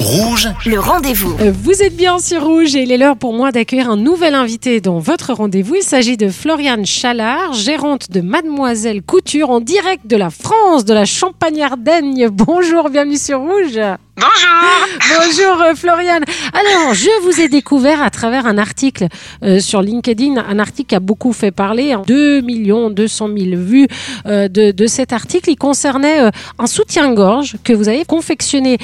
Rouge, le rendez-vous. Euh, Vous êtes bien sur Rouge et il est l'heure pour moi d'accueillir un nouvel invité dans votre rendez-vous. Il s'agit de Floriane Chalard, gérante de Mademoiselle Couture en direct de la France, de la Champagne-Ardenne. Bonjour, bienvenue sur Rouge. Bonjour. Bonjour euh, Floriane. Alors, je vous ai découvert à travers un article euh, sur LinkedIn, un article qui a beaucoup fait parler, hein, 2 millions 200 000 vues euh, de, cet article. Il concernait un soutien-gorge que vous avez confectionné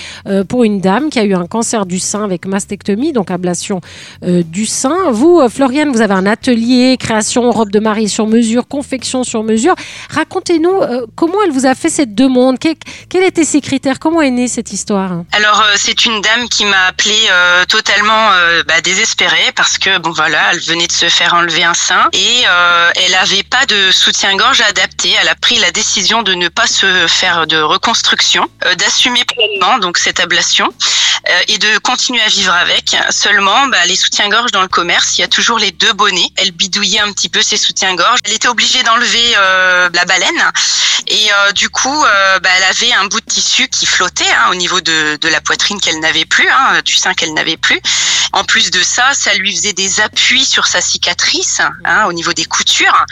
pour une dame qui a eu un cancer du sein avec mastectomie, donc ablation du sein. Vous, Floriane, vous avez un atelier, création, robe de mariée sur mesure, confection sur mesure. Racontez-nous comment elle vous a fait cette demande, Que- quels étaient ses critères, comment est née cette histoire? Alors euh, c'est une dame qui m'a appelée euh, totalement euh, bah, désespérée parce que bon voilà, elle venait de se faire enlever un sein et euh, elle avait pas de soutien-gorge adapté. Elle a pris la décision de ne pas se faire de reconstruction, euh, d'assumer pleinement donc cette ablation et de continuer à vivre avec. Seulement, bah, les soutiens-gorge dans le commerce, il y a toujours les deux bonnets. Elle bidouillait un petit peu ses soutiens-gorge. Elle était obligée d'enlever euh, la baleine et euh, du coup, euh, bah, elle avait un bout de tissu qui flottait hein, au niveau de, de la poitrine qu'elle n'avait plus, hein, du sein qu'elle n'avait plus. En plus de ça, ça lui faisait des appuis sur sa cicatrice hein, au niveau des coutures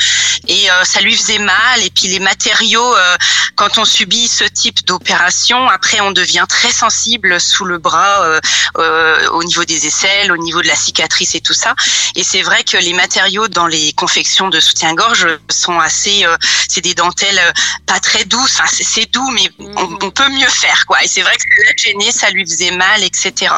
et euh, ça lui faisait mal. Et puis les matériaux, euh, quand on subit ce type d'opération, après on devient très sensible sous le bras, euh, euh, au niveau des aisselles, au niveau de la cicatrice et tout ça. Et c'est vrai que les matériaux dans les confections de soutien-gorge sont assez, euh, c'est des dentelles pas très douces. Enfin, c'est- doux, mais on, on peut mieux faire, quoi. Et c'est vrai que ça l'a gêné, ça lui faisait mal, etc.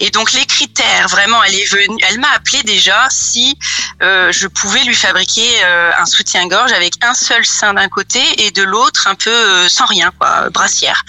Et donc les critères, vraiment, elle est venue, elle m'a appelé déjà si euh, je pouvais lui fabriquer euh, un soutien-gorge avec un seul sein d'un côté et de l'autre un peu euh, sans rien, quoi, brassière.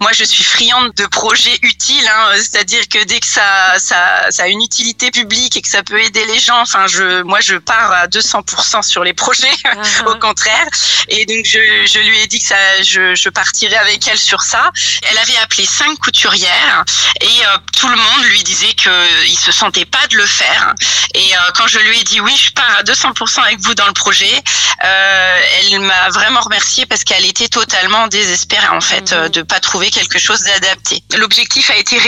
Moi, je suis friande de projets utiles, hein, c'est-à-dire que dès que ça, ça, ça a une utilité publique et que ça peut aider les gens, enfin, je, moi, je pars à 200% sur les projets, au contraire. Et donc, je, je lui ai dit que ça, je, je partirais avec elle sur ça. Elle avait appelé cinq couturières et euh, tout le monde lui disait que il se sentait pas de le faire. Et euh, quand je lui ai dit oui, je pars à 200% avec vous dans le projet, euh, elle m'a vraiment remerciée parce qu'elle était totalement désespérée en fait euh, de pas trouver quelque chose d'adapté. L'objectif a été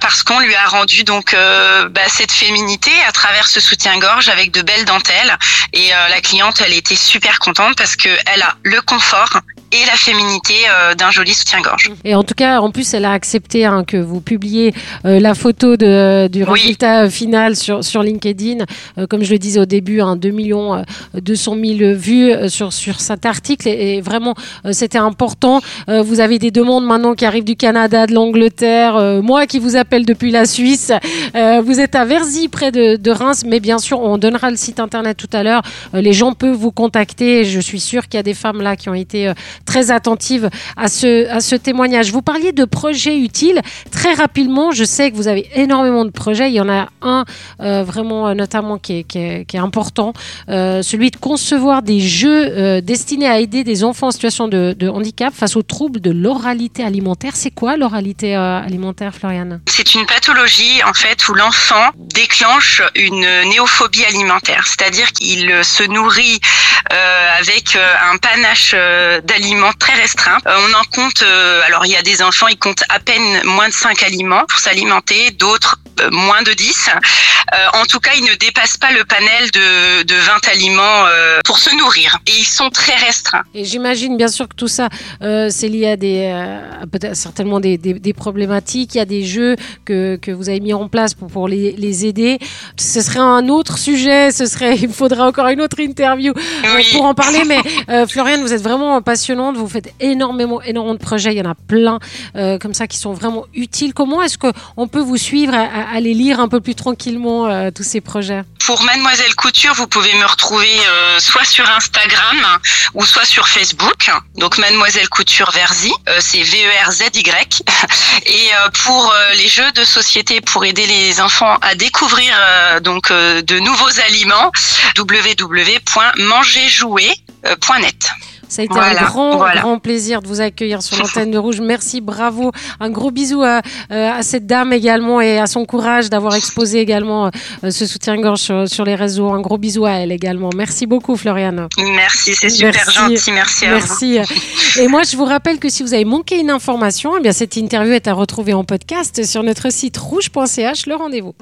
parce qu'on lui a rendu donc euh, bah, cette féminité à travers ce soutien-gorge avec de belles dentelles. Et euh, la cliente elle était super contente parce que elle a le confort et la féminité euh, d'un joli soutien-gorge. Et en tout cas, en plus, elle a accepté hein, que vous publiez euh, la photo de, du résultat euh, final sur, sur LinkedIn. Euh, comme je le disais au début, hein, 2 millions euh, 200 000 vues sur, sur cet article. Et, et vraiment, euh, c'était important. Vous avez des demandes maintenant qui arrivent du Canada, de l'Angleterre. moi qui vous appelle depuis la Suisse. Vous êtes à Verzy, près de, de Reims. Mais bien sûr, on donnera le site internet tout à l'heure. Les gens peuvent vous contacter. Je suis sûre qu'il y a des femmes là qui ont été très attentives à ce, à ce témoignage. Vous parliez de projets utiles. Très rapidement, je sais que vous avez énormément de projets. Il y en a un euh, vraiment euh, notamment qui est, qui est, important, euh, celui de concevoir des jeux destinés à aider des enfants en situation de, de handicap face aux troubles de l'oralité alimentaire. C'est quoi l'oralité alimentaire, Floriane? C'est une pathologie en fait où l'enfant déclenche une néophobie alimentaire, c'est-à-dire qu'il se nourrit avec euh, un panache euh, d'aliments très restreint. Euh, on en compte, euh, alors il y a des enfants, ils comptent à peine moins de 5 aliments pour s'alimenter, d'autres euh, moins de 10. Euh, en tout cas, ils ne dépassent pas le panel de, de 20 aliments euh, pour se nourrir. Et ils sont très restreints. Et j'imagine bien sûr que tout ça, euh, c'est lié à des, euh, peut-être certainement des, des, des problématiques. Il y a des jeux que, que vous avez mis en place pour, pour les, les aider. Ce serait un autre sujet. Ce serait, il faudra encore une autre interview euh, Oui. pour en parler. Mais euh, Floriane, vous êtes vraiment passionnante. Vous faites énormément, énormément de projets. Il y en a plein euh, comme ça qui sont vraiment utiles. Comment est-ce que on peut vous suivre, à aller lire un peu plus tranquillement euh, tous ces projets Pour Mademoiselle Couture, vous pouvez me retrouver euh, soit sur Instagram ou soit sur Facebook. Donc Mademoiselle Couture Verzy, euh, c'est V-E-R-Z-Y. Et euh, pour euh, les jeux de société, pour aider les enfants à découvrir euh, donc de nouveaux aliments, www.mangerjouer.net. Ça a été un grand, grand plaisir de vous accueillir sur l'antenne de Rouge. Merci, bravo. Un gros bisou à, à, cette dame également et à son courage d'avoir exposé également ce soutien-gorge sur, sur, les réseaux. Un gros bisou à elle également. Merci beaucoup, Floriane. Merci, c'est super gentil. Merci à Merci. Et moi, je vous rappelle que si vous avez manqué une information, eh bien, cette interview est à retrouver en podcast sur notre site rouge.ch. Le rendez-vous.